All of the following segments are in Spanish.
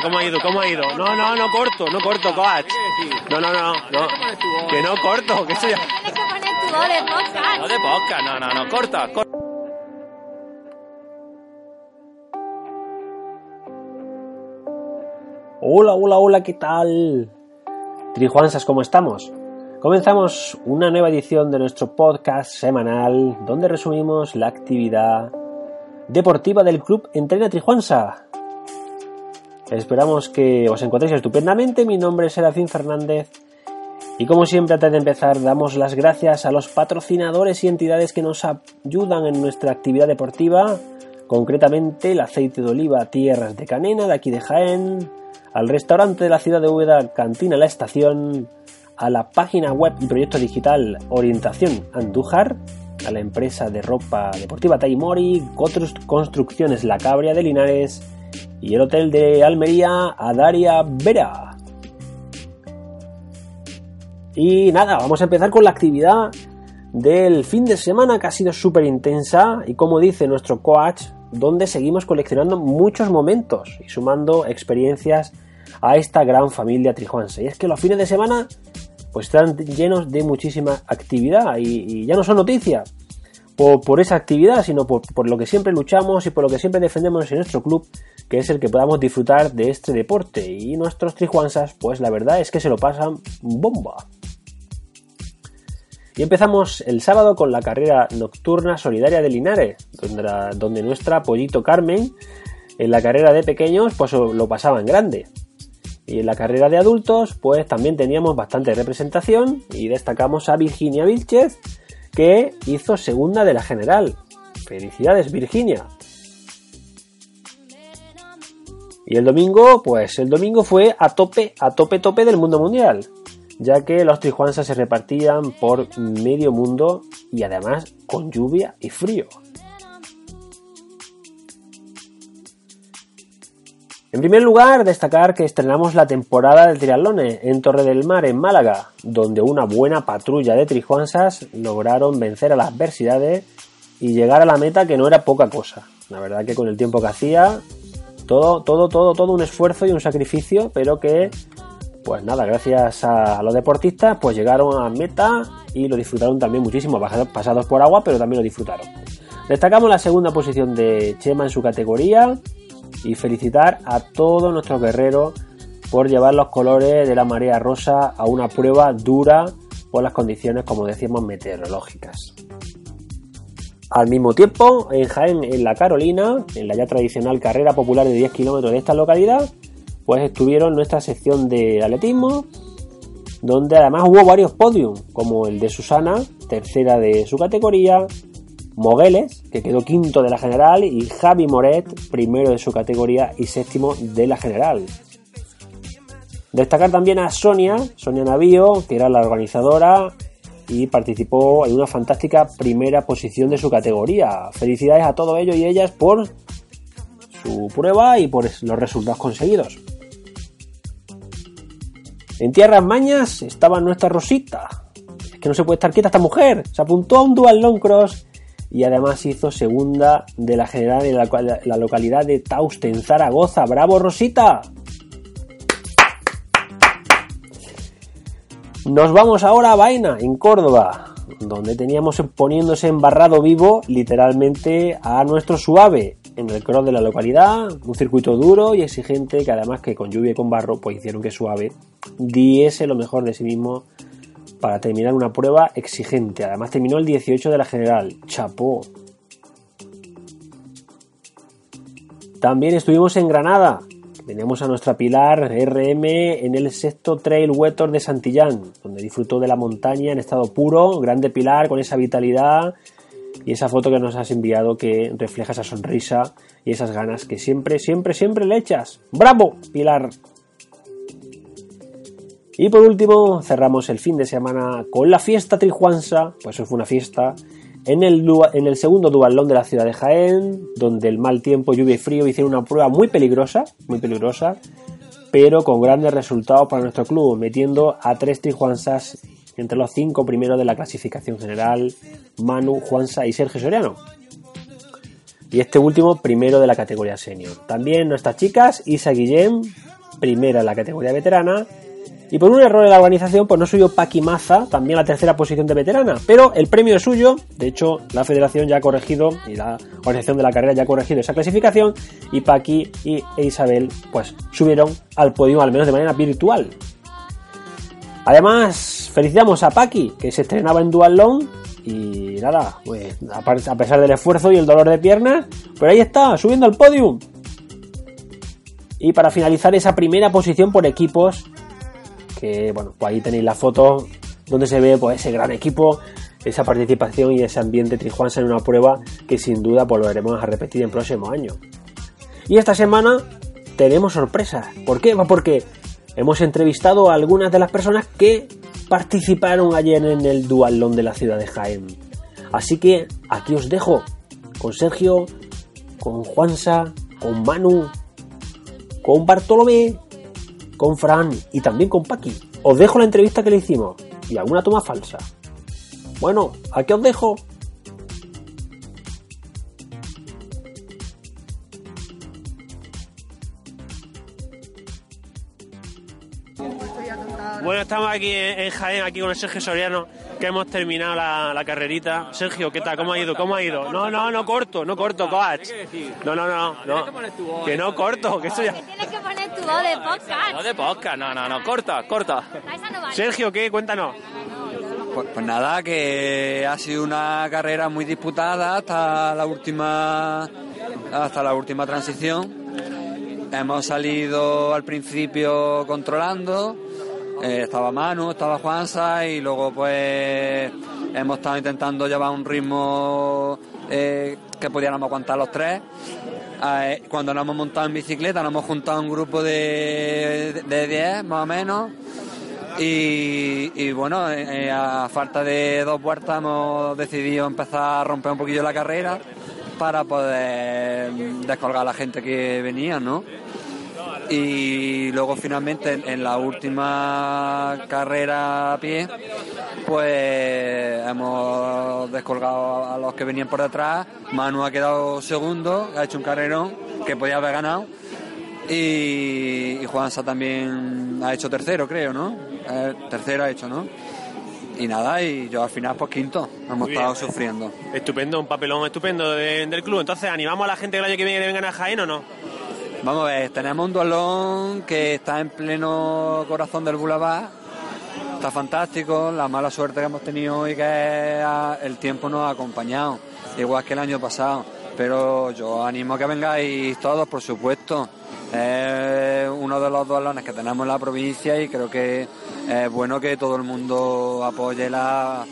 ¿Cómo ha ido? ¿Cómo ha ido? No, no, no corto, no corto, coach. No, no, no, no. Que no corto, que eso ya... Tienes que poner tu voz de podcast. No de podcast, no, no, no, corta, corta. Hola, hola, hola, ¿qué tal? Trijuansas, ¿cómo estamos? Comenzamos una nueva edición de nuestro podcast semanal donde resumimos la actividad deportiva del club Entrena Trijuansa. Esperamos que os encontréis estupendamente. Mi nombre es Serafín Fernández y como siempre antes de empezar damos las gracias a los patrocinadores y entidades que nos ayudan en nuestra actividad deportiva, concretamente el aceite de oliva Tierras de Canena de aquí de Jaén, al restaurante de la ciudad de Úbeda Cantina La Estación, a la página web y proyecto digital Orientación Andújar, a la empresa de ropa deportiva Taimori, Construcciones La Cabria de Linares y el hotel de Almería a Daria Vera. Y nada, vamos a empezar con la actividad del fin de semana que ha sido súper intensa y como dice nuestro coach, donde seguimos coleccionando muchos momentos y sumando experiencias a esta gran familia trijuanse. Y es que los fines de semana pues están llenos de muchísima actividad y, y ya no son noticias por, por esa actividad, sino por, por, lo que siempre luchamos y por lo que siempre defendemos en nuestro club, que es el que podamos disfrutar de este deporte. Y nuestros trijuansas, pues la verdad es que se lo pasan bomba. Y empezamos el sábado con la carrera nocturna solidaria de Linares, donde, la, donde nuestra pollito Carmen en la carrera de pequeños pues lo pasaba en grande. Y en la carrera de adultos pues también teníamos bastante representación y destacamos a Virginia Vilchez que hizo segunda de la general. Felicidades Virginia. Y el domingo, pues el domingo fue a tope, a tope, tope del mundo mundial ya que los trijuansas se repartían por medio mundo y además con lluvia y frío. En primer lugar, destacar que estrenamos la temporada del triatlone en Torre del Mar, en Málaga, donde una buena patrulla de trijuansas lograron vencer a las adversidades y llegar a la meta que no era poca cosa. La verdad que con el tiempo que hacía, todo, todo, todo, todo un esfuerzo y un sacrificio, pero que pues nada, gracias a los deportistas, pues llegaron a meta y lo disfrutaron también muchísimo, pasados por agua, pero también lo disfrutaron. Destacamos la segunda posición de Chema en su categoría y felicitar a todos nuestros guerreros por llevar los colores de la marea rosa a una prueba dura por las condiciones, como decíamos, meteorológicas. Al mismo tiempo, en Jaén, en la Carolina, en la ya tradicional carrera popular de 10 kilómetros de esta localidad, pues estuvieron nuestra sección de atletismo, donde además hubo varios podios, como el de Susana, tercera de su categoría, Mogueles, que quedó quinto de la general, y Javi Moret, primero de su categoría y séptimo de la general. Destacar también a Sonia, Sonia Navío, que era la organizadora y participó en una fantástica primera posición de su categoría. Felicidades a todos ellos y ellas por su prueba y por los resultados conseguidos. En tierras mañas estaba nuestra Rosita. Es que no se puede estar quieta esta mujer. Se apuntó a un dual long cross y además hizo segunda de la general en la, localidad de Tausten, Zaragoza. ¡Bravo, Rosita! Nos vamos ahora a Vaina, en Córdoba, donde teníamos poniéndose embarrado vivo literalmente a nuestro suave en el cross de la localidad, un circuito duro y exigente que además que con lluvia y con barro pues hicieron que Suave diese lo mejor de sí mismo para terminar una prueba exigente. Además terminó el 18 de la general. Chapó. También estuvimos en Granada. Tenemos a nuestra Pilar RM en el sexto Trail Wetor de Santillán, donde disfrutó de la montaña en estado puro, grande Pilar con esa vitalidad y esa foto que nos has enviado que refleja esa sonrisa y esas ganas que siempre, siempre, siempre le echas. ¡Bravo, Pilar! Y por último, cerramos el fin de semana con la fiesta trijuansa, pues eso fue una fiesta, en el, segundo dualón de la ciudad de Jaén, donde el mal tiempo, lluvia y frío hicieron una prueba muy peligrosa, muy peligrosa, pero con grandes resultados para nuestro club, metiendo a tres trijuansas entre los cinco primeros de la clasificación general, Manu, Juansa y Sergio Soriano. y este último primero de la categoría senior. También nuestras chicas, Isa Guillem, primera en la categoría veterana, y por un error de la organización, pues no subió Paqui Maza, también la tercera posición de veterana. Pero el premio es suyo. De hecho, la federación ya ha corregido y la organización de la carrera ya ha corregido esa clasificación. Y Paqui y e Isabel, pues subieron al podio, al menos de manera virtual. Además, felicitamos a Paqui, que se estrenaba en Dual Y nada, pues a pesar del esfuerzo y el dolor de piernas, pues ahí está, subiendo al podium. Y para finalizar esa primera posición por equipos, que bueno, pues ahí tenéis la foto donde se ve pues ese gran equipo, esa participación y ese ambiente trijuansa en una prueba que sin duda volveremos a repetir en próximos años. Y esta semana tenemos sorpresas. ¿Por qué? Pues porque hemos entrevistado a algunas de las personas que participaron ayer en el dualón de la ciudad de Jaén. Así que aquí os dejo con Sergio, con Juansa, con Manu, con Bartolomé con Fran y también con Paqui. Os dejo la entrevista que le hicimos y alguna toma falsa. Bueno, aquí os dejo. Bueno, estamos aquí en Jaén, aquí con el Sergio Soriano que hemos terminado la, carrerita. Sergio, ¿qué tal? ¿Cómo ha ido? ¿Cómo ha ido? No, no, no corto, no corto, coach. No, no, no, no. Que no corto, que eso ya... Voz de podcast. No de podcast, no, no, no, corta, corta. Sergio, ¿qué? Cuéntanos. Pues, pues, nada, que ha sido una carrera muy disputada hasta la última hasta la última transición. Hemos salido al principio controlando, eh, estaba Manu, estaba Juanza y luego pues hemos estado intentando llevar un ritmo eh, que pudiéramos aguantar los tres. Eh, cuando nos hemos montado en bicicleta nos hemos juntado un grupo de 10 más o menos y, bueno, a falta de dos vueltas hemos decidido empezar a romper un poquillo la carrera para poder descolgar a la gente que venía, ¿no? Y luego finalmente en, la última carrera a pie pues hemos descolgado a los que venían por detrás Manu ha quedado segundo ha hecho un carrerón que podía haber ganado y, y Juanza también ha hecho tercero creo ¿no? Eh, tercero ha hecho ¿no? y nada, y yo al final pues quinto, hemos estado sufriendo. Estupendo, un papelón estupendo del club. Entonces, ¿animamos a la gente el año que viene que vengan a Jaén o no? Vamos a ver, tenemos un dualón que está en pleno corazón del Boulevard. Está fantástico, la mala suerte que hemos tenido hoy que el tiempo nos ha acompañado, igual que el año pasado. Pero yo animo a que vengáis todos, por supuesto. Es uno de los dualones que tenemos en la provincia y creo que es bueno que todo el mundo apoye las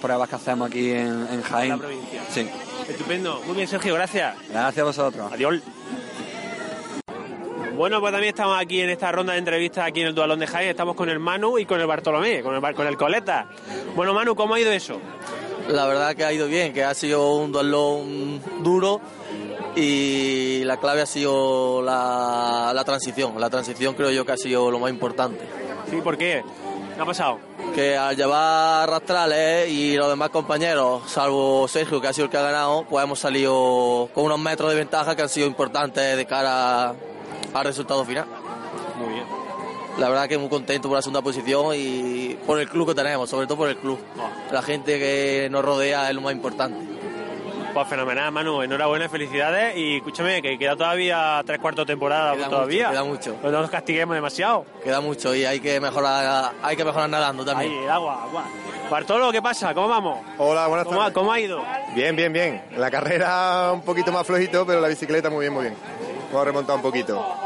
pruebas que hacemos aquí en, en Jaén. Sí. Estupendo. Muy bien, Sergio, gracias. Gracias a vosotros. Adiós. Bueno, pues también estamos aquí en esta ronda de entrevistas aquí en el Dualón de Jaén. Estamos con el Manu y con el Bartolomé, con el, con el Coleta. Bueno, Manu, ¿cómo ha ido eso? La verdad que ha ido bien, que ha sido un dualón duro y la clave ha sido la, la transición. La transición creo yo que ha sido lo más importante. Sí, ¿por qué? ¿Qué ha pasado? Que al llevar rastrales y los demás compañeros, salvo Sergio, que ha sido el que ha ganado, pues hemos salido con unos metros de ventaja que han sido importantes de cara al resultado final. Muy bien. La verdad que muy contento por la segunda posición y por el club que tenemos, sobre todo por el club. Ah. La gente que nos rodea es lo más importante. Pues fenomenal, Manu. Enhorabuena, felicidades. Y escúchame, que queda todavía tres cuartos de temporada todavía. queda mucho. no nos castiguemos demasiado. Queda mucho y hay que mejorar, hay que mejorar nadando también. Ahí, agua, agua. Bartolo, ¿qué pasa? ¿Cómo vamos? Hola, buenas ¿Cómo, tardes. ¿Cómo ha ido? Bien, bien, bien. La carrera un poquito más flojito, pero la bicicleta muy bien, muy bien. Hemos remontado un poquito.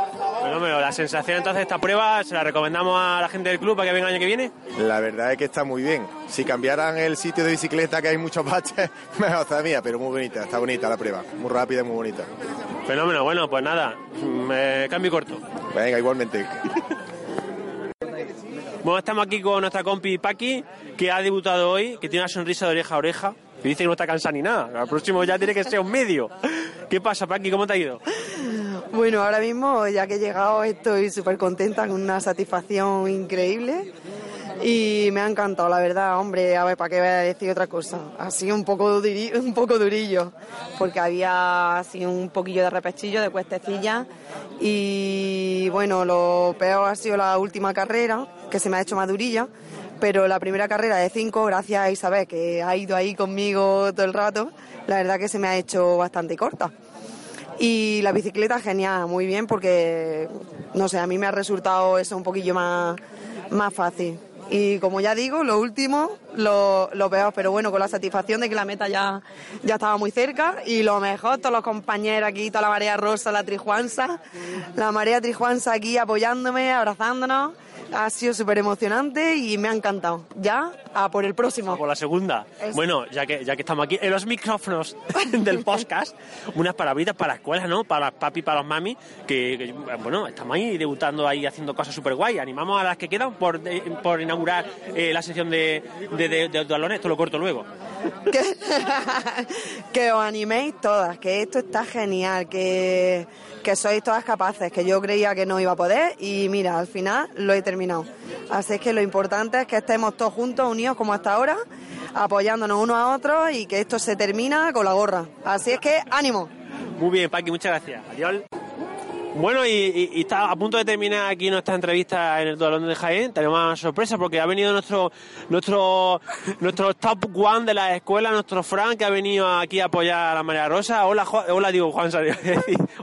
Bueno, la sensación entonces de esta prueba, ¿se la recomendamos a la gente del club para que venga el año que viene? La verdad es que está muy bien. Si cambiaran el sitio de bicicleta, que hay muchos baches, mejor todavía, pero muy bonita, está bonita la prueba. Muy rápida y muy bonita. Fenómeno, bueno, pues nada, me cambio corto. Venga, igualmente. Bueno, estamos aquí con nuestra compi Paqui, que ha debutado hoy, que tiene una sonrisa de oreja a oreja. Y dice que no está cansada ni nada. Al próximo ya tiene que ser un medio. ¿Qué pasa, Paqui? ¿Cómo te ha ido? Bueno, ahora mismo, ya que he llegado, estoy súper contenta, con una satisfacción increíble. y me ha encantado, la verdad, hombre, a ver, ¿para qué voy a decir otra cosa? Ha sido un poco, duri- un poco durillo, porque había así un poquillo de repechillo, de cuestecilla, y bueno, lo peor ha sido la última carrera, que se me ha hecho más durilla, pero la primera carrera de cinco, gracias a Isabel, que ha ido ahí conmigo todo el rato, la verdad que se me ha hecho bastante corta. Y la bicicleta genial, muy bien, porque, no sé, a mí me ha resultado eso un poquillo más, más fácil. Y como ya digo, lo último, lo, lo peor, pero bueno, con la satisfacción de que la meta ya, ya estaba muy cerca y lo mejor, todos los compañeros aquí, toda la marea rosa, la trijuanza, la marea trijuanza aquí apoyándome, abrazándonos, ha sido súper emocionante y me ha encantado. Ya, a por el próximo. Por la segunda. Eso. Bueno, ya que, ya que estamos aquí en los micrófonos del podcast, unas palabritas para la escuela, ¿no? Para papi, para los mami, que, que, bueno, estamos ahí debutando ahí haciendo cosas súper guay. Animamos a las que quedan por, por inaugurar eh, la sección de, de, de, de dualones. Esto lo corto luego. que, que os animéis todas, que esto está genial, que, que sois todas capaces, que yo creía que no iba a poder y mira, al final lo he terminado. Así es que lo importante es que estemos todos juntos, unidos como hasta ahora, apoyándonos unos a otros y que esto se termina con la gorra. Así es que ánimo. Muy bien, Paqui, muchas gracias. Adiós. Bueno, y, y- y está a punto de terminar aquí nuestra entrevista en el Dualón de Jaén. Tenemos una sorpresa porque ha venido nuestro nuestro nuestro top one de la escuela, nuestro Fran, que ha venido aquí a apoyar a la María Rosa. Hola, Jo- hola digo Juan.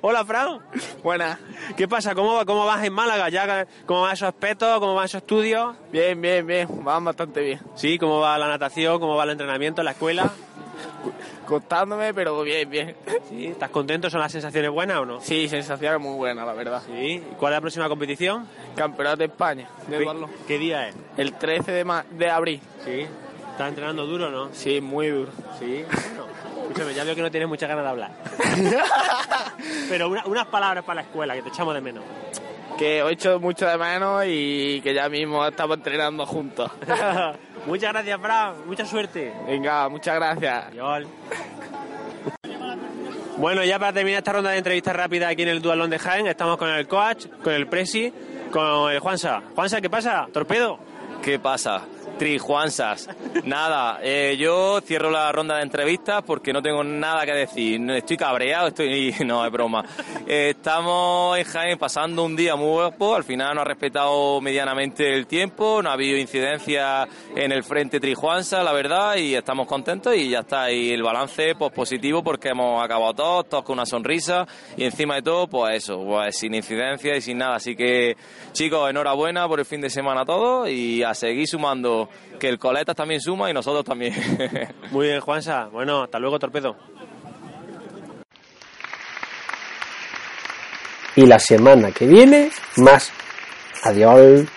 Hola, Fran. Buenas. ¿Qué pasa? ¿Cómo, va- ¿Cómo vas en Málaga? ¿Ya, ¿Cómo van esos aspectos? ¿Cómo van esos estudios? Bien, bien, bien. Van bastante bien. Sí, ¿cómo va la natación? ¿Cómo va el entrenamiento en la escuela? Costándome, pero bien, bien. Sí, ¿Estás contento? ¿Son las sensaciones buenas o no? Sí, sensaciones muy buenas, la verdad. Sí. ¿Y ¿Cuál es la próxima competición? Campeonato de España de ¿Qué, duatlón. qué día es? El 13 de, ma- de abril. Sí. ¿Estás entrenando duro no? Sí, muy duro. Sí. Bueno, escúchame, ya veo que no tienes muchas ganas de hablar. Pero una- unas palabras para la escuela, que te echamos de menos. Que os echo mucho de menos y que ya mismo estamos entrenando juntos. Muchas gracias, Fran. Mucha suerte. Venga, muchas gracias. Adiós. Bueno, ya para terminar esta ronda de entrevistas rápidas aquí en el Dualón de Jaén, estamos con el coach, con el presi, con el Juansa. Juansa, ¿qué pasa? ¿Torpedo? ¿Qué pasa? Trijuansas. Nada, eh, yo cierro la ronda de entrevistas porque no tengo nada que decir. Estoy cabreado, estoy. No, es broma. Eh, estamos en Jaén pasando un día muy guapo. Al final no ha respetado medianamente el tiempo, no ha habido incidencia en el frente Trijuansa, la verdad, y estamos contentos y ya está. Y el balance pues, positivo porque hemos acabado todos, todos con una sonrisa y encima de todo, pues eso, pues sin incidencia y sin nada. Así que, chicos, enhorabuena por el fin de semana a todos y a seguir sumando, que el Coletas también suma y nosotros también. Muy bien, Juansa. Bueno, hasta luego, Torpedo. Y la semana que viene, más. Adiós.